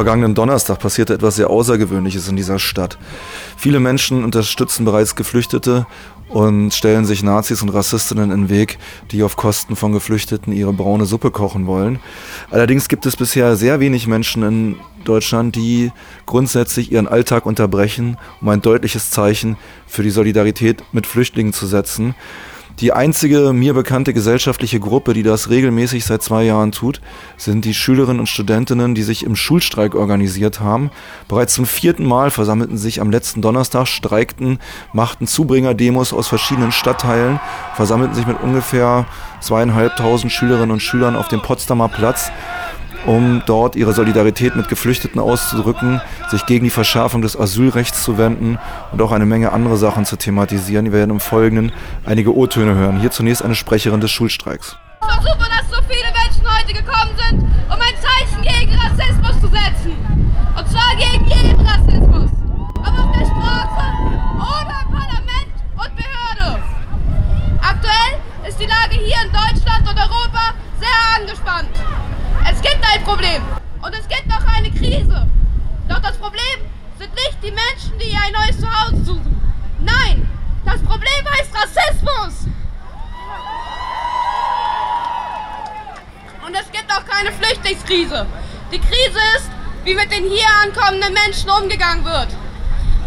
vergangenen Donnerstag passierte etwas sehr Außergewöhnliches in dieser Stadt. Viele Menschen unterstützen bereits Geflüchtete und stellen sich Nazis und Rassistinnen in den Weg, die auf Kosten von Geflüchteten ihre braune Suppe kochen wollen. Allerdings gibt es bisher sehr wenig Menschen in Deutschland, die grundsätzlich ihren Alltag unterbrechen, um ein deutliches Zeichen für die Solidarität mit Flüchtlingen zu setzen. Die einzige mir bekannte gesellschaftliche Gruppe, die das regelmäßig seit zwei Jahren tut, sind die Schülerinnen und Studentinnen, die sich im Schulstreik organisiert haben. Bereits zum vierten Mal versammelten sich am letzten Donnerstag, streikten, machten Zubringerdemos aus verschiedenen Stadtteilen, versammelten sich mit ungefähr zweieinhalbtausend Schülerinnen und Schülern auf dem Potsdamer Platz um dort ihre Solidarität mit Geflüchteten auszudrücken, sich gegen die Verschärfung des Asylrechts zu wenden und auch eine Menge andere Sachen zu thematisieren. Wir werden im Folgenden einige O-Töne hören. Hier zunächst eine Sprecherin des Schulstreiks. Ich versuche, dass so viele Menschen heute gekommen sind, um ein Zeichen gegen Rassismus zu setzen. Und zwar gegen jeden Rassismus. Ob auf der Straße oder im Parlament und Behörde. Aktuell ist die Lage hier in Deutschland und Europa sehr angespannt. Es gibt ein Problem und es gibt auch eine Krise. Doch das Problem sind nicht die Menschen, die ein neues Zuhause suchen. Nein, das Problem heißt Rassismus. Und es gibt auch keine Flüchtlingskrise. Die Krise ist, wie mit den hier ankommenden Menschen umgegangen wird.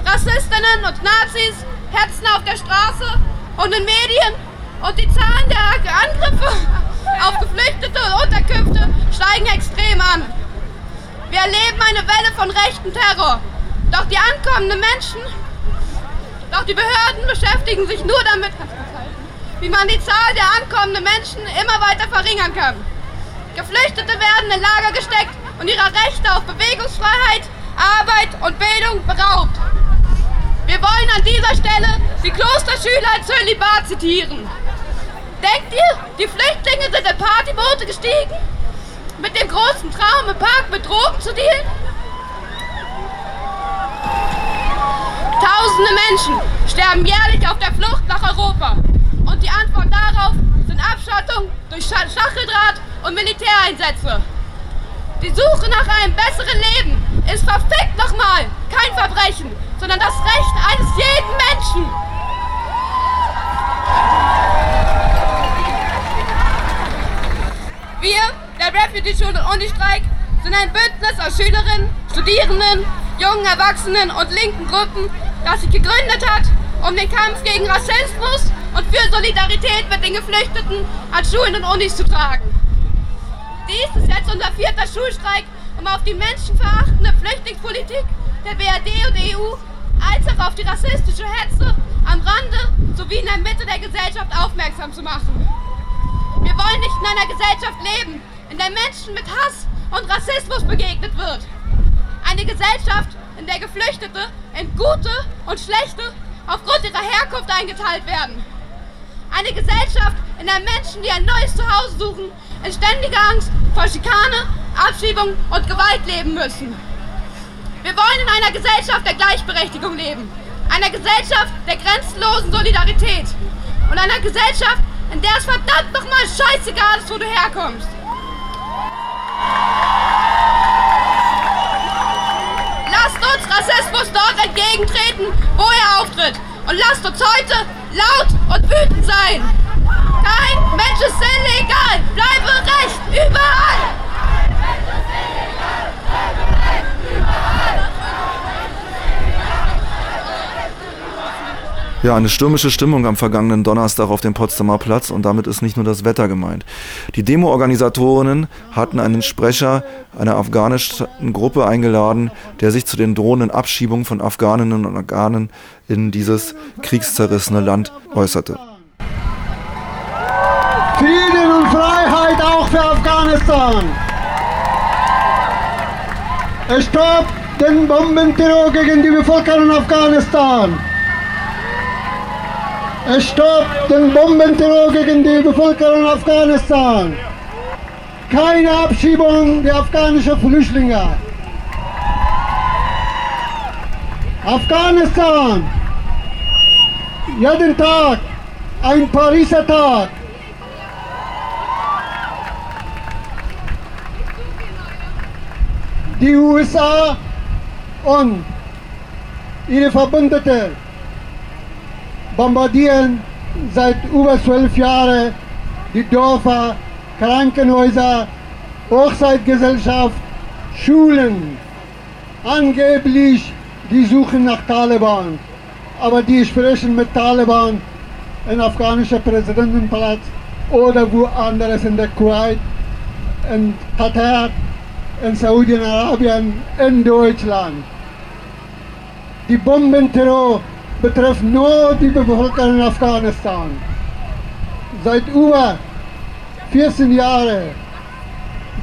Rassistinnen und Nazis hetzen auf der Straße und in Medien und die Zahlen der Angriffe auf Geflüchtete und Unterkünfte steigen extrem an. Wir erleben eine Welle von rechten Terror. Doch die ankommenden Menschen, doch die Behörden beschäftigen sich nur damit, wie man die Zahl der ankommenden Menschen immer weiter verringern kann. Geflüchtete werden in Lager gesteckt und ihrer Rechte auf Bewegungsfreiheit, Arbeit und Bildung beraubt. Wir wollen an dieser Stelle die Klosterschüler in Zölibat zitieren. Denkt ihr, die Flüchtlinge sind in Partyboote gestiegen? Mit dem großen Traum, im Park mit Drogen zu dealen? Tausende Menschen sterben jährlich auf der Flucht nach Europa. Und die Antwort darauf sind Abschottung durch Stacheldraht und Militäreinsätze. Die Suche nach einem besseren Leben ist verfickt nochmal kein Verbrechen, sondern das Recht eines jeden Menschen. Wir, der Refugee-Schule und Uni-Streik, sind ein Bündnis aus Schülerinnen, Studierenden, jungen Erwachsenen und linken Gruppen, das sich gegründet hat, um den Kampf gegen Rassismus und für Solidarität mit den Geflüchteten an Schulen und Unis zu tragen. Dies ist jetzt unser vierter Schulstreik, um auf die menschenverachtende Flüchtlingspolitik der BRD und EU als auch auf die rassistische Hetze am Rande sowie in der Mitte der Gesellschaft aufmerksam zu machen. Wir wollen nicht in einer Gesellschaft leben, in der Menschen mit Hass und Rassismus begegnet wird. Eine Gesellschaft, in der Geflüchtete in gute und schlechte aufgrund ihrer Herkunft eingeteilt werden. Eine Gesellschaft, in der Menschen, die ein neues Zuhause suchen, in ständiger Angst vor Schikane, Abschiebung und Gewalt leben müssen. Wir wollen in einer Gesellschaft der Gleichberechtigung leben, einer Gesellschaft der grenzenlosen Solidarität und einer Gesellschaft, in der es verdammt nochmal scheißegal ist, wo du herkommst. Lasst uns Rassismus dort entgegentreten, wo er auftritt. Und lasst uns heute laut und wütend sein. Kein Mensch ist illegal. Bleibe Recht überall. Ja, eine stürmische Stimmung am vergangenen Donnerstag auf dem Potsdamer Platz und damit ist nicht nur das Wetter gemeint. Die Demo-Organisatorinnen hatten einen Sprecher einer afghanischen Gruppe eingeladen, der sich zu den drohenden Abschiebungen von Afghaninnen und Afghanen in dieses kriegszerrissene Land äußerte. Frieden und Freiheit auch für Afghanistan. Stopp den Bombenterror gegen die Bevölkerung Afghanistan. Stoppt den Bombenterror gegen die Bevölkerung Afghanistan. Keine Abschiebung der afghanischen Flüchtlinge. Afghanistan. Jeden Tag ein Pariser Tag. die USA und ihre Verbündete bombardieren seit über zwölf Jahren die Dörfer, Krankenhäuser, Hochzeitgesellschaft, Schulen. Angeblich, die suchen nach Taliban, aber die sprechen mit Taliban im afghanischen Präsidentenpalast oder woanders in der Kuwait, in Katar, in Saudi-Arabien, in Deutschland. Die Bombenterror betrifft nur die Bevölkerung in Afghanistan. Seit über 14 Jahren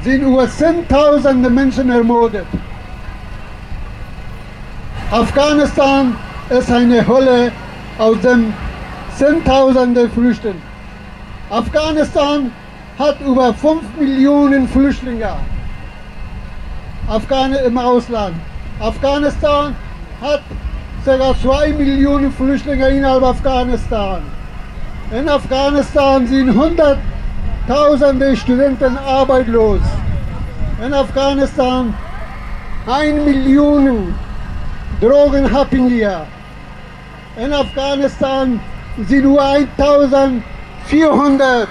sind über 10.000 Menschen ermordet. Afghanistan ist eine Hölle, aus dem Zehntausende flüchten. Afghanistan hat über 5 Millionen Flüchtlinge Afghan im Ausland. Afghanistan hat ca. 2 Millionen Flüchtlinge innerhalb Afghanistan. In Afghanistan sind Hunderttausende Studenten arbeitslos. In Afghanistan 1 Million Drogenabhängige. In Afghanistan sind nur 1400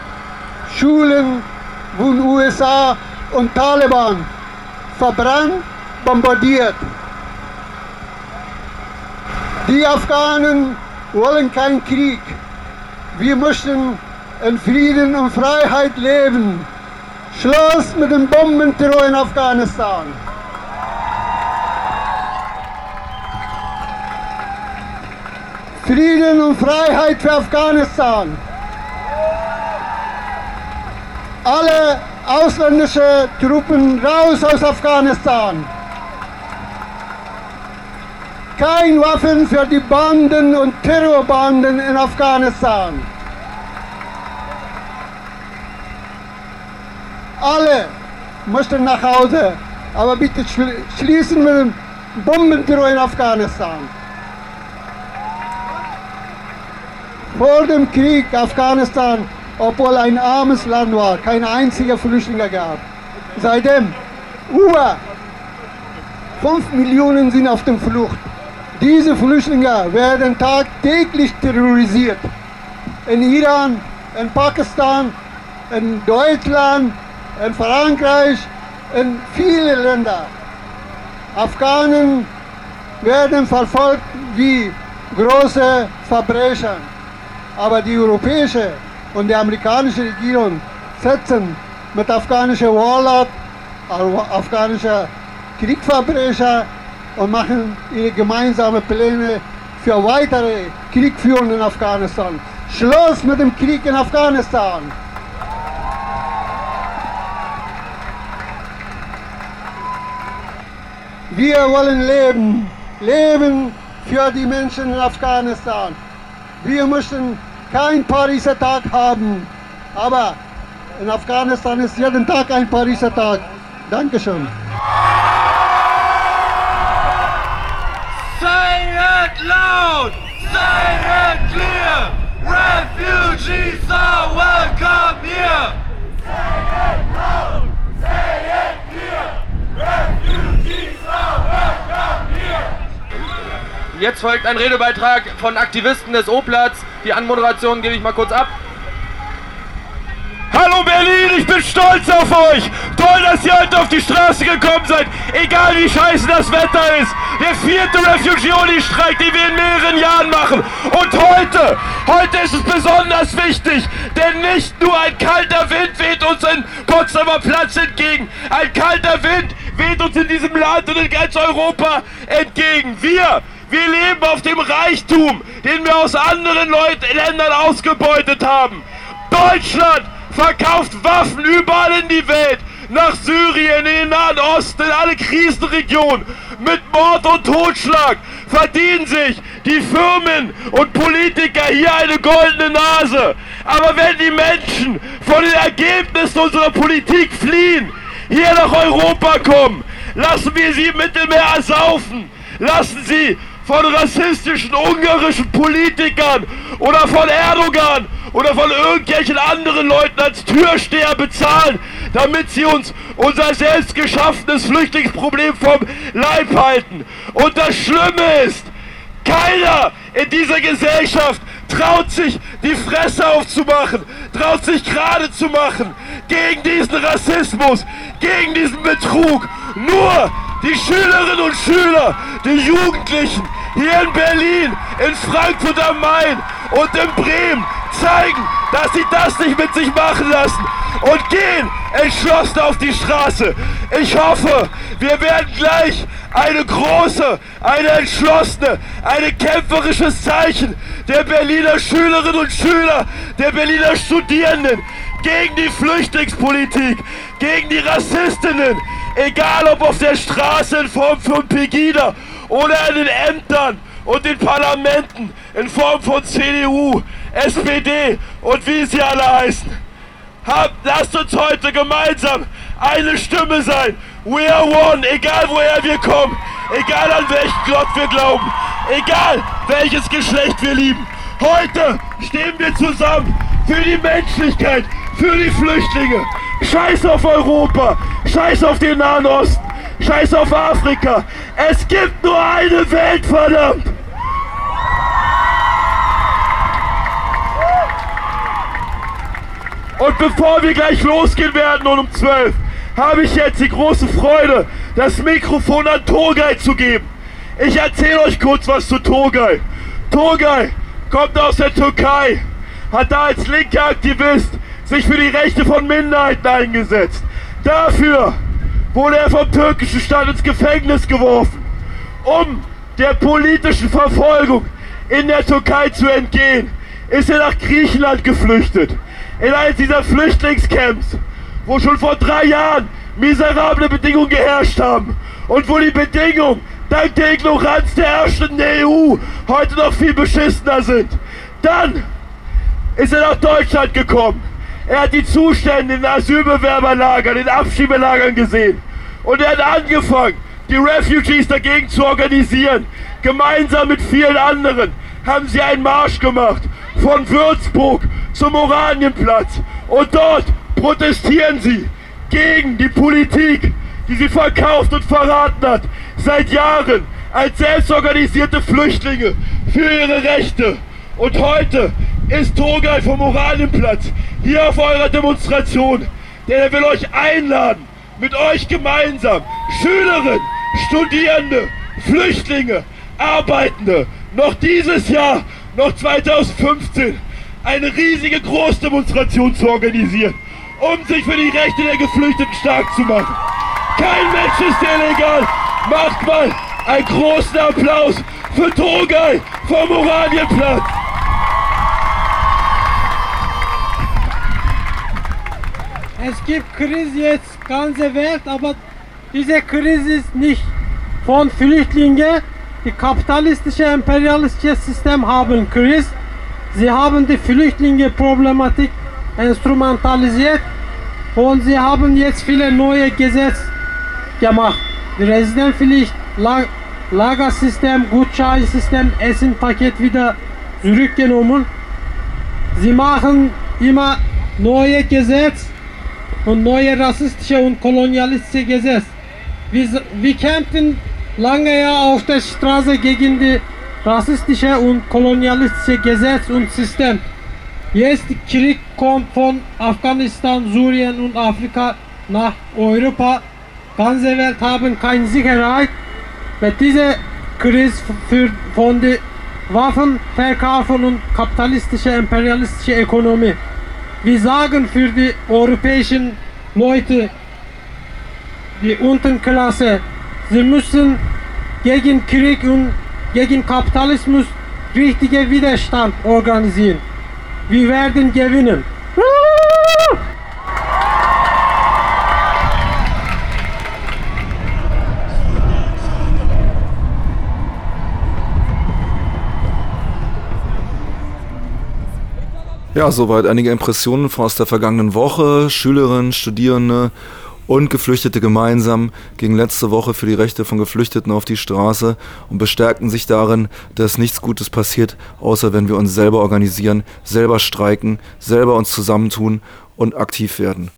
Schulen von USA und Taliban verbrannt, bombardiert. Die Afghanen wollen keinen Krieg. Wir möchten in Frieden und Freiheit leben. Schluss mit dem Bombenterror in Afghanistan. Frieden und Freiheit für Afghanistan. Alle ausländische Truppen raus aus Afghanistan. Kein Waffen für die Banden und Terrorbanden in Afghanistan. Alle möchten nach Hause, aber bitte schließen wir den Bombenterror in Afghanistan. Vor dem Krieg Afghanistan, obwohl ein armes Land war, kein einziger Flüchtlinge gab. Seitdem über 5 Millionen sind auf der Flucht. Diese Flüchtlinge werden tagtäglich terrorisiert. In Iran, in Pakistan, in Deutschland, in Frankreich, in viele Länder. Afghanen werden verfolgt wie große Verbrecher. Aber die europäische und die amerikanische Regierung setzen mit afghanischen Warlord, afghanischen Kriegsverbrecher und machen ihre gemeinsamen Pläne für weitere Kriegführung in Afghanistan. Schluss mit dem Krieg in Afghanistan. Wir wollen leben, leben für die Menschen in Afghanistan. Wir möchten keinen Pariser Tag haben, aber in Afghanistan ist jeden Tag ein Pariser Tag. Dankeschön. It loud! Say it clear! Refugees are welcome here! Say it loud! Say it clear! Refugees are welcome here! Jetzt folgt ein Redebeitrag von Aktivisten des O-Platz. Die Anmoderation gebe ich mal kurz ab. Hallo Berlin, ich bin stolz auf euch. Toll, dass ihr heute auf die Straße gekommen seid. Egal wie scheiße das Wetter ist. Der vierte Refugee-Streik, den wir in mehreren Jahren machen. Und heute, heute ist es besonders wichtig, denn nicht nur ein kalter Wind weht uns in Potsdamer Platz entgegen. Ein kalter Wind weht uns in diesem Land und in ganz Europa entgegen. Wir, wir leben auf dem Reichtum, den wir aus anderen Leut Ländern ausgebeutet haben. Deutschland verkauft Waffen überall in die Welt. Nach Syrien, in den Nahen Osten, in alle Krisenregionen. Mit Mord und Totschlag verdienen sich die Firmen und Politiker hier eine goldene Nase. Aber wenn die Menschen von den Ergebnissen unserer Politik fliehen, hier nach Europa kommen, lassen wir sie im Mittelmeer ersaufen. Lassen sie von rassistischen ungarischen Politikern oder von Erdogan oder von irgendwelchen anderen Leuten als Türsteher bezahlen. Damit sie uns unser selbst geschaffenes Flüchtlingsproblem vom Leib halten. Und das Schlimme ist, keiner in dieser Gesellschaft traut sich, die Fresse aufzumachen, traut sich gerade zu machen gegen diesen Rassismus, gegen diesen Betrug. Nur die Schülerinnen und Schüler, die Jugendlichen hier in Berlin, in Frankfurt am Main und in Bremen zeigen, dass sie das nicht mit sich machen lassen und gehen entschlossen auf die Straße. Ich hoffe, wir werden gleich eine große, eine entschlossene, eine kämpferisches Zeichen der Berliner Schülerinnen und Schüler, der Berliner Studierenden gegen die Flüchtlingspolitik, gegen die Rassistinnen, egal ob auf der Straße in Form von Pegida oder in den Ämtern und den Parlamenten in Form von CDU, SPD und wie sie alle heißen. Habt, lasst uns heute gemeinsam eine Stimme sein. We are one, egal woher wir kommen, egal an welchen Gott wir glauben, egal welches Geschlecht wir lieben. Heute stehen wir zusammen für die Menschlichkeit, für die Flüchtlinge. Scheiß auf Europa, scheiß auf den Nahen Osten, scheiß auf Afrika. Es gibt nur eine Welt, verdammt. Und bevor wir gleich losgehen werden und um 12, habe ich jetzt die große Freude, das Mikrofon an Togay zu geben. Ich erzähle euch kurz was zu Togay. Togay kommt aus der Türkei, hat da als linker Aktivist sich für die Rechte von Minderheiten eingesetzt. Dafür wurde er vom türkischen Staat ins Gefängnis geworfen, um der politischen Verfolgung in der Türkei zu entgehen, ist er nach Griechenland geflüchtet in eines dieser Flüchtlingscamps, wo schon vor drei Jahren miserable Bedingungen geherrscht haben und wo die Bedingungen dank der Ignoranz der herrschenden EU heute noch viel beschissener sind. Dann ist er nach Deutschland gekommen. Er hat die Zustände in den Asylbewerberlagern, in Abschiebelagern gesehen. Und er hat angefangen, die Refugees dagegen zu organisieren. Gemeinsam mit vielen anderen haben sie einen Marsch gemacht von Würzburg zum Oranienplatz. Und dort protestieren sie gegen die Politik, die sie verkauft und verraten hat, seit Jahren als selbstorganisierte Flüchtlinge für ihre Rechte. Und heute ist Togai vom Oranienplatz hier auf eurer Demonstration, denn er will euch einladen, mit euch gemeinsam, Schülerinnen, Studierende, Flüchtlinge, Arbeitende, noch dieses Jahr, noch 2015, eine riesige Großdemonstration zu organisieren, um sich für die Rechte der Geflüchteten stark zu machen. Kein Mensch ist illegal. Macht mal einen großen Applaus für Togay vom Oranienplatz. Es gibt Krise jetzt ganze Welt, aber diese Krise ist nicht von Flüchtlingen. Die kapitalistische, imperialistische System haben Krise. Sie haben die Flüchtlinge-Problematik instrumentalisiert und sie haben jetzt viele neue Gesetze gemacht. Die Residentenpflicht, Lag Lagersystem, Gutscheinsystem, Essenpaket wieder zurückgenommen. Sie machen immer neue Gesetze und neue rassistische und kolonialistische Gesetze. Wir, wir kämpfen lange ja auf der Straße gegen die rassistische und kolonialistische Gesetz und System. Jetzt Krieg kommt von Afghanistan, Syrien und Afrika nach Europa. Ganze Welt haben keine Sicherheit. Mit dieser Krise für, von den Waffenverkaufen und kapitalistische, imperialistische Ökonomie. Wir sagen für die europäischen Leute, die Unterklasse, sie müssen gegen Krieg und gegen Kapitalismus richtige Widerstand organisieren. Wir werden gewinnen. Ja, soweit einige Impressionen aus der vergangenen Woche. Schülerinnen, Studierende und Geflüchtete gemeinsam gingen letzte Woche für die Rechte von Geflüchteten auf die Straße und bestärkten sich darin, dass nichts Gutes passiert, außer wenn wir uns selber organisieren, selber streiken, selber uns zusammentun und aktiv werden.